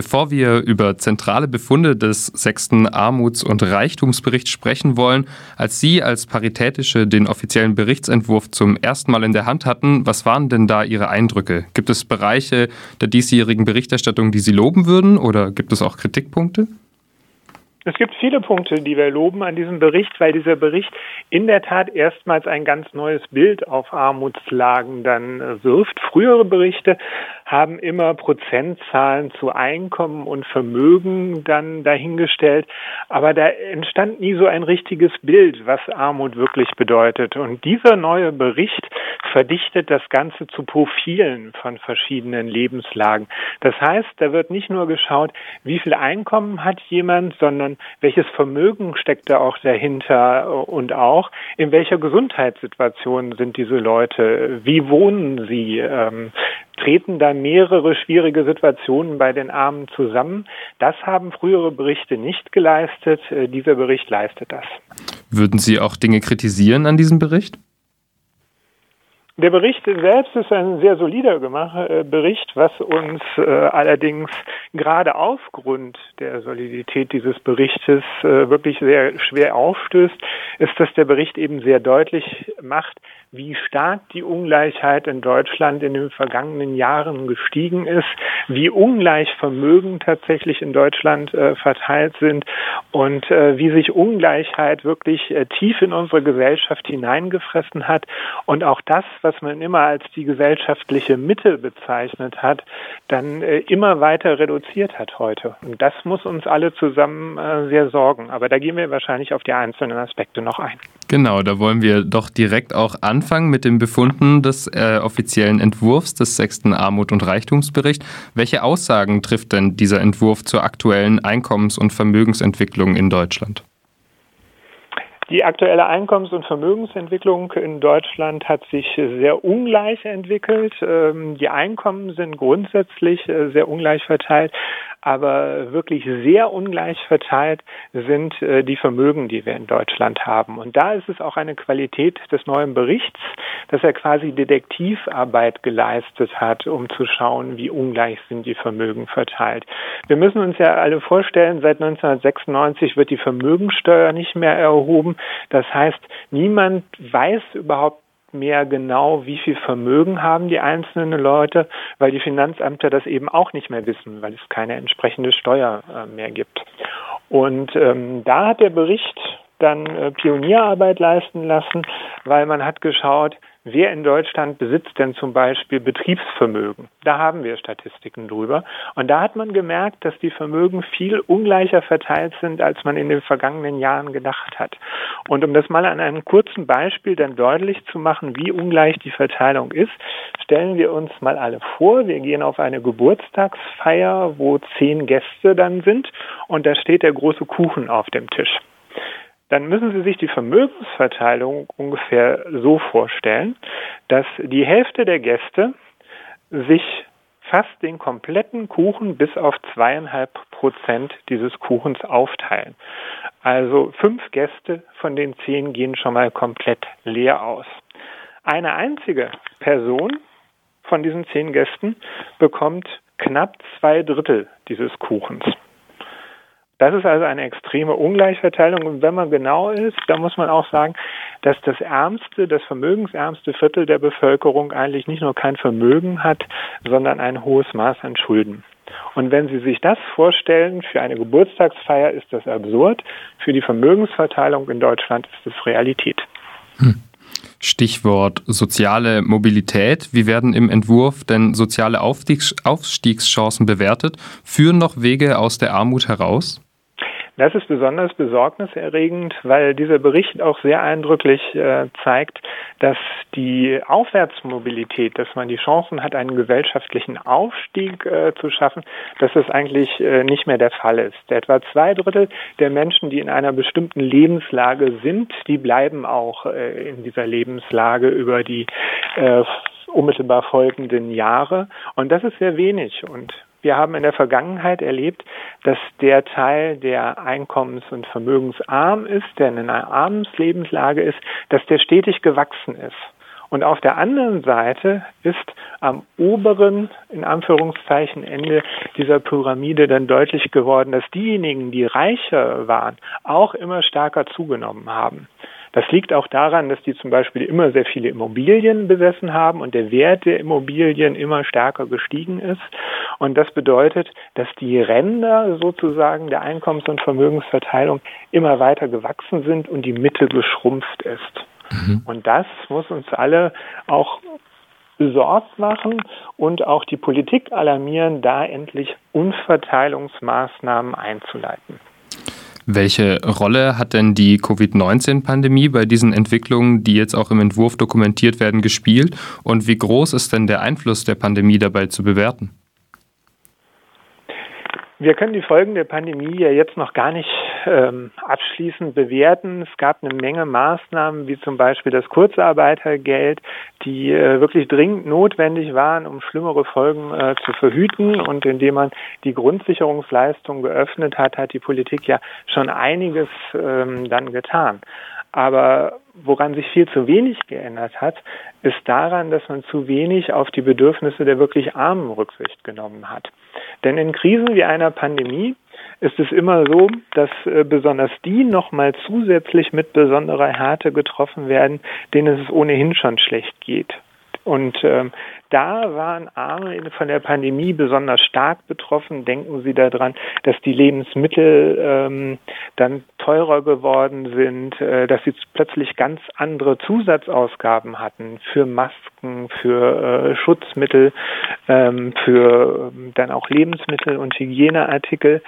Bevor wir über zentrale Befunde des sechsten Armuts- und Reichtumsberichts sprechen wollen, als Sie als Paritätische den offiziellen Berichtsentwurf zum ersten Mal in der Hand hatten, was waren denn da Ihre Eindrücke? Gibt es Bereiche der diesjährigen Berichterstattung, die Sie loben würden oder gibt es auch Kritikpunkte? Es gibt viele Punkte, die wir loben an diesem Bericht, weil dieser Bericht in der Tat erstmals ein ganz neues Bild auf Armutslagen dann wirft. Frühere Berichte haben immer Prozentzahlen zu Einkommen und Vermögen dann dahingestellt, aber da entstand nie so ein richtiges Bild, was Armut wirklich bedeutet. Und dieser neue Bericht verdichtet das Ganze zu Profilen von verschiedenen Lebenslagen. Das heißt, da wird nicht nur geschaut, wie viel Einkommen hat jemand, sondern welches Vermögen steckt da auch dahinter und auch in welcher Gesundheitssituation sind diese Leute, wie wohnen sie, ähm, treten da mehrere schwierige Situationen bei den Armen zusammen. Das haben frühere Berichte nicht geleistet. Äh, dieser Bericht leistet das. Würden Sie auch Dinge kritisieren an diesem Bericht? Der Bericht selbst ist ein sehr solider äh, Bericht, was uns äh, allerdings gerade aufgrund der Solidität dieses Berichtes äh, wirklich sehr schwer aufstößt, ist, dass der Bericht eben sehr deutlich macht, wie stark die Ungleichheit in Deutschland in den vergangenen Jahren gestiegen ist, wie ungleich Vermögen tatsächlich in Deutschland äh, verteilt sind und äh, wie sich Ungleichheit wirklich äh, tief in unsere Gesellschaft hineingefressen hat. Und auch das, was man immer als die gesellschaftliche Mitte bezeichnet hat, dann äh, immer weiter reduziert hat heute. Und das muss uns alle zusammen äh, sehr sorgen. Aber da gehen wir wahrscheinlich auf die einzelnen Aspekte noch ein. Genau, da wollen wir doch direkt auch anfangen mit den Befunden des äh, offiziellen Entwurfs des sechsten Armut- und Reichtumsberichts. Welche Aussagen trifft denn dieser Entwurf zur aktuellen Einkommens- und Vermögensentwicklung in Deutschland? Die aktuelle Einkommens- und Vermögensentwicklung in Deutschland hat sich sehr ungleich entwickelt. Ähm, die Einkommen sind grundsätzlich äh, sehr ungleich verteilt aber wirklich sehr ungleich verteilt sind äh, die Vermögen, die wir in Deutschland haben. Und da ist es auch eine Qualität des neuen Berichts, dass er quasi Detektivarbeit geleistet hat, um zu schauen, wie ungleich sind die Vermögen verteilt. Wir müssen uns ja alle vorstellen, seit 1996 wird die Vermögensteuer nicht mehr erhoben. Das heißt, niemand weiß überhaupt mehr genau, wie viel Vermögen haben die einzelnen Leute, weil die Finanzämter das eben auch nicht mehr wissen, weil es keine entsprechende Steuer äh, mehr gibt. Und ähm, da hat der Bericht dann äh, Pionierarbeit leisten lassen, weil man hat geschaut, Wer in Deutschland besitzt denn zum Beispiel Betriebsvermögen? Da haben wir Statistiken drüber. Und da hat man gemerkt, dass die Vermögen viel ungleicher verteilt sind, als man in den vergangenen Jahren gedacht hat. Und um das mal an einem kurzen Beispiel dann deutlich zu machen, wie ungleich die Verteilung ist, stellen wir uns mal alle vor, wir gehen auf eine Geburtstagsfeier, wo zehn Gäste dann sind und da steht der große Kuchen auf dem Tisch dann müssen Sie sich die Vermögensverteilung ungefähr so vorstellen, dass die Hälfte der Gäste sich fast den kompletten Kuchen bis auf zweieinhalb Prozent dieses Kuchens aufteilen. Also fünf Gäste von den zehn gehen schon mal komplett leer aus. Eine einzige Person von diesen zehn Gästen bekommt knapp zwei Drittel dieses Kuchens. Das ist also eine extreme Ungleichverteilung. Und wenn man genau ist, dann muss man auch sagen, dass das ärmste, das vermögensärmste Viertel der Bevölkerung eigentlich nicht nur kein Vermögen hat, sondern ein hohes Maß an Schulden. Und wenn Sie sich das vorstellen, für eine Geburtstagsfeier ist das absurd, für die Vermögensverteilung in Deutschland ist es Realität. Hm. Stichwort soziale Mobilität. Wie werden im Entwurf denn soziale Aufstiegschancen bewertet? Führen noch Wege aus der Armut heraus? Das ist besonders besorgniserregend, weil dieser Bericht auch sehr eindrücklich äh, zeigt, dass die Aufwärtsmobilität, dass man die Chancen hat, einen gesellschaftlichen Aufstieg äh, zu schaffen, dass das eigentlich äh, nicht mehr der Fall ist. Etwa zwei Drittel der Menschen, die in einer bestimmten Lebenslage sind, die bleiben auch äh, in dieser Lebenslage über die äh, unmittelbar folgenden Jahre. Und das ist sehr wenig. Und wir haben in der Vergangenheit erlebt, dass der Teil, der einkommens- und vermögensarm ist, der in einer Armenlebenslage ist, dass der stetig gewachsen ist. Und auf der anderen Seite ist am oberen, in Anführungszeichen, Ende dieser Pyramide dann deutlich geworden, dass diejenigen, die reicher waren, auch immer stärker zugenommen haben. Das liegt auch daran, dass die zum Beispiel immer sehr viele Immobilien besessen haben und der Wert der Immobilien immer stärker gestiegen ist. Und das bedeutet, dass die Ränder sozusagen der Einkommens- und Vermögensverteilung immer weiter gewachsen sind und die Mitte geschrumpft ist. Mhm. Und das muss uns alle auch besorgt machen und auch die Politik alarmieren, da endlich Umverteilungsmaßnahmen einzuleiten. Welche Rolle hat denn die Covid-19-Pandemie bei diesen Entwicklungen, die jetzt auch im Entwurf dokumentiert werden, gespielt? Und wie groß ist denn der Einfluss der Pandemie dabei zu bewerten? Wir können die Folgen der Pandemie ja jetzt noch gar nicht ähm, abschließend bewerten. Es gab eine Menge Maßnahmen, wie zum Beispiel das Kurzarbeitergeld, die äh, wirklich dringend notwendig waren, um schlimmere Folgen äh, zu verhüten. Und indem man die Grundsicherungsleistung geöffnet hat, hat die Politik ja schon einiges ähm, dann getan. Aber woran sich viel zu wenig geändert hat, ist daran, dass man zu wenig auf die Bedürfnisse der wirklich Armen Rücksicht genommen hat. Denn in Krisen wie einer Pandemie ist es immer so, dass äh, besonders die nochmal zusätzlich mit besonderer Härte getroffen werden, denen es ohnehin schon schlecht geht. Und ähm, da waren Arme von der Pandemie besonders stark betroffen. Denken Sie daran, dass die Lebensmittel ähm, dann teurer geworden sind, äh, dass sie plötzlich ganz andere Zusatzausgaben hatten für Masken, für äh, Schutzmittel, ähm, für ähm, dann auch Lebensmittel und Hygieneartikel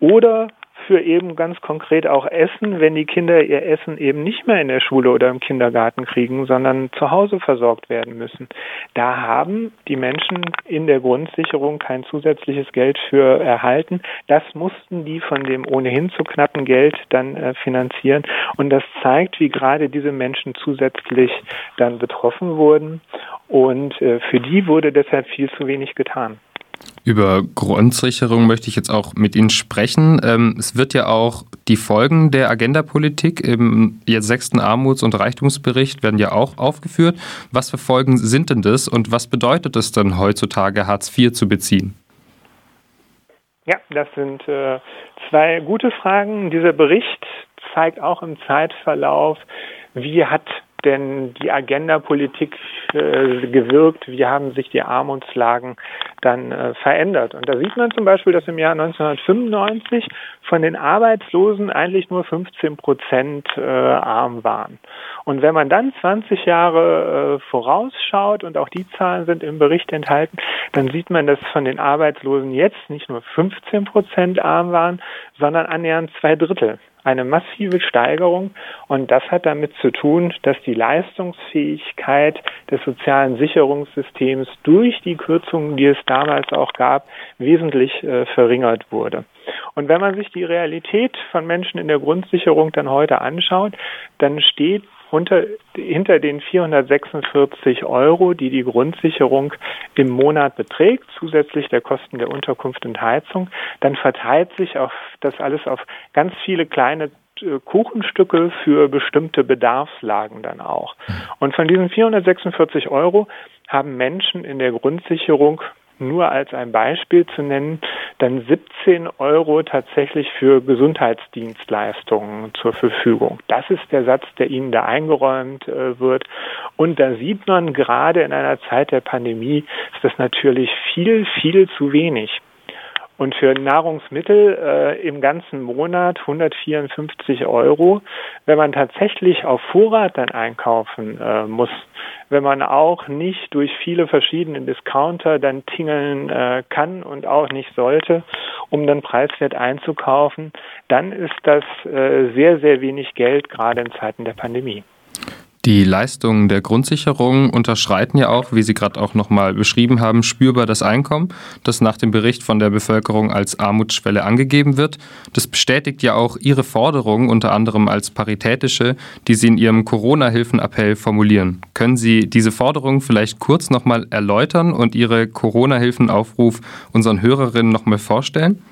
oder für eben ganz konkret auch Essen, wenn die Kinder ihr Essen eben nicht mehr in der Schule oder im Kindergarten kriegen, sondern zu Hause versorgt werden müssen. Da haben die Menschen in der Grundsicherung kein zusätzliches Geld für erhalten. Das mussten die von dem ohnehin zu knappen Geld dann äh, finanzieren. Und das zeigt, wie gerade diese Menschen zusätzlich dann betroffen wurden. Und äh, für die wurde deshalb viel zu wenig getan. Über Grundsicherung möchte ich jetzt auch mit Ihnen sprechen. Ähm, es wird ja auch die Folgen der Agenda-Politik im sechsten Armuts- und Reichtumsbericht werden ja auch aufgeführt. Was für Folgen sind denn das und was bedeutet es dann heutzutage, Hartz IV zu beziehen? Ja, das sind äh, zwei gute Fragen. Dieser Bericht zeigt auch im Zeitverlauf, wie hat denn die Agenda-Politik äh, gewirkt? Wie haben sich die Armutslagen dann äh, verändert? Und da sieht man zum Beispiel, dass im Jahr 1995 von den Arbeitslosen eigentlich nur 15 Prozent äh, arm waren. Und wenn man dann 20 Jahre äh, vorausschaut und auch die Zahlen sind im Bericht enthalten, dann sieht man, dass von den Arbeitslosen jetzt nicht nur 15 Prozent arm waren, sondern annähernd zwei Drittel eine massive Steigerung und das hat damit zu tun, dass die Leistungsfähigkeit des sozialen Sicherungssystems durch die Kürzungen, die es damals auch gab, wesentlich äh, verringert wurde. Und wenn man sich die Realität von Menschen in der Grundsicherung dann heute anschaut, dann steht unter, hinter den 446 Euro, die die Grundsicherung im Monat beträgt, zusätzlich der Kosten der Unterkunft und Heizung, dann verteilt sich auf das alles auf ganz viele kleine Kuchenstücke für bestimmte Bedarfslagen dann auch. Und von diesen 446 Euro haben Menschen in der Grundsicherung nur als ein Beispiel zu nennen, dann 17 Euro tatsächlich für Gesundheitsdienstleistungen zur Verfügung. Das ist der Satz, der Ihnen da eingeräumt äh, wird. Und da sieht man gerade in einer Zeit der Pandemie, ist das natürlich viel, viel zu wenig. Und für Nahrungsmittel äh, im ganzen Monat 154 Euro. Wenn man tatsächlich auf Vorrat dann einkaufen äh, muss, wenn man auch nicht durch viele verschiedene Discounter dann tingeln äh, kann und auch nicht sollte, um dann preiswert einzukaufen, dann ist das äh, sehr, sehr wenig Geld, gerade in Zeiten der Pandemie. Die Leistungen der Grundsicherung unterschreiten ja auch, wie Sie gerade auch nochmal beschrieben haben, spürbar das Einkommen, das nach dem Bericht von der Bevölkerung als Armutsschwelle angegeben wird. Das bestätigt ja auch Ihre Forderung, unter anderem als paritätische, die Sie in Ihrem Corona-Hilfen-Appell formulieren. Können Sie diese Forderung vielleicht kurz nochmal erläutern und Ihre Corona-Hilfen-Aufruf unseren Hörerinnen nochmal vorstellen?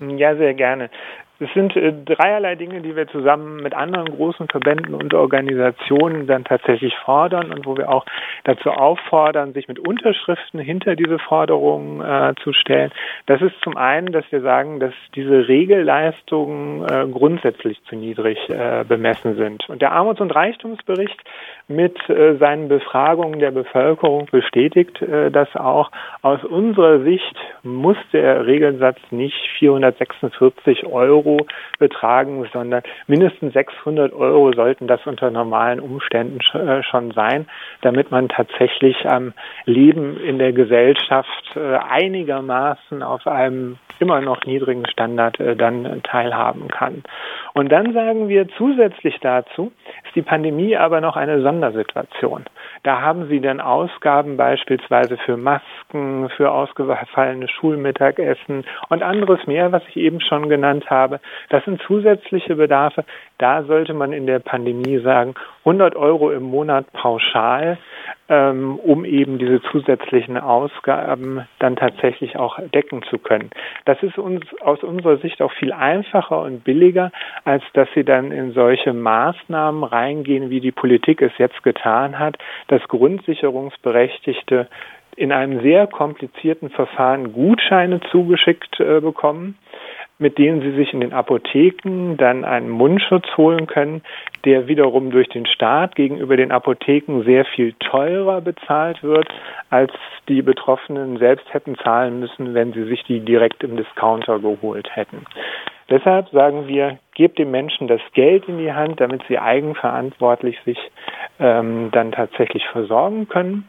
Ja, sehr gerne. Es sind äh, dreierlei Dinge, die wir zusammen mit anderen großen Verbänden und Organisationen dann tatsächlich fordern und wo wir auch dazu auffordern, sich mit Unterschriften hinter diese Forderungen äh, zu stellen. Das ist zum einen, dass wir sagen, dass diese Regelleistungen äh, grundsätzlich zu niedrig äh, bemessen sind. Und der Armuts- und Reichtumsbericht mit äh, seinen Befragungen der Bevölkerung bestätigt äh, das auch. Aus unserer Sicht muss der Regelsatz nicht 446 Euro betragen, sondern mindestens 600 Euro sollten das unter normalen Umständen äh, schon sein, damit man tatsächlich am Leben in der Gesellschaft äh, einigermaßen auf einem immer noch niedrigen Standard äh, dann teilhaben kann. Und dann sagen wir zusätzlich dazu, ist die Pandemie aber noch eine Sondersituation. Da haben Sie dann Ausgaben beispielsweise für Masken, für ausgefallene Schulmittagessen und anderes mehr, was ich eben schon genannt habe. Das sind zusätzliche Bedarfe. Da sollte man in der Pandemie sagen, 100 Euro im Monat pauschal, ähm, um eben diese zusätzlichen Ausgaben dann tatsächlich auch decken zu können. Das ist uns aus unserer Sicht auch viel einfacher und billiger, als dass sie dann in solche Maßnahmen reingehen, wie die Politik es jetzt getan hat, dass Grundsicherungsberechtigte in einem sehr komplizierten Verfahren Gutscheine zugeschickt äh, bekommen mit denen sie sich in den Apotheken dann einen Mundschutz holen können, der wiederum durch den Staat gegenüber den Apotheken sehr viel teurer bezahlt wird, als die Betroffenen selbst hätten zahlen müssen, wenn sie sich die direkt im Discounter geholt hätten. Deshalb sagen wir, gebt den Menschen das Geld in die Hand, damit sie eigenverantwortlich sich ähm, dann tatsächlich versorgen können.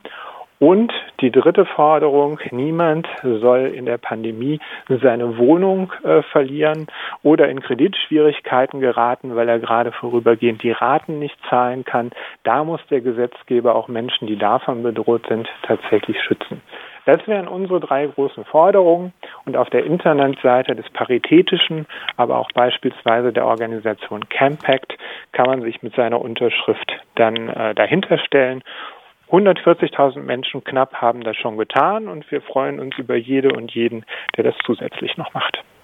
Und die dritte Forderung, niemand soll in der Pandemie seine Wohnung äh, verlieren oder in Kreditschwierigkeiten geraten, weil er gerade vorübergehend die Raten nicht zahlen kann. Da muss der Gesetzgeber auch Menschen, die davon bedroht sind, tatsächlich schützen. Das wären unsere drei großen Forderungen. Und auf der Internetseite des Paritätischen, aber auch beispielsweise der Organisation Campact kann man sich mit seiner Unterschrift dann äh, dahinter stellen 140.000 Menschen knapp haben das schon getan und wir freuen uns über jede und jeden, der das zusätzlich noch macht.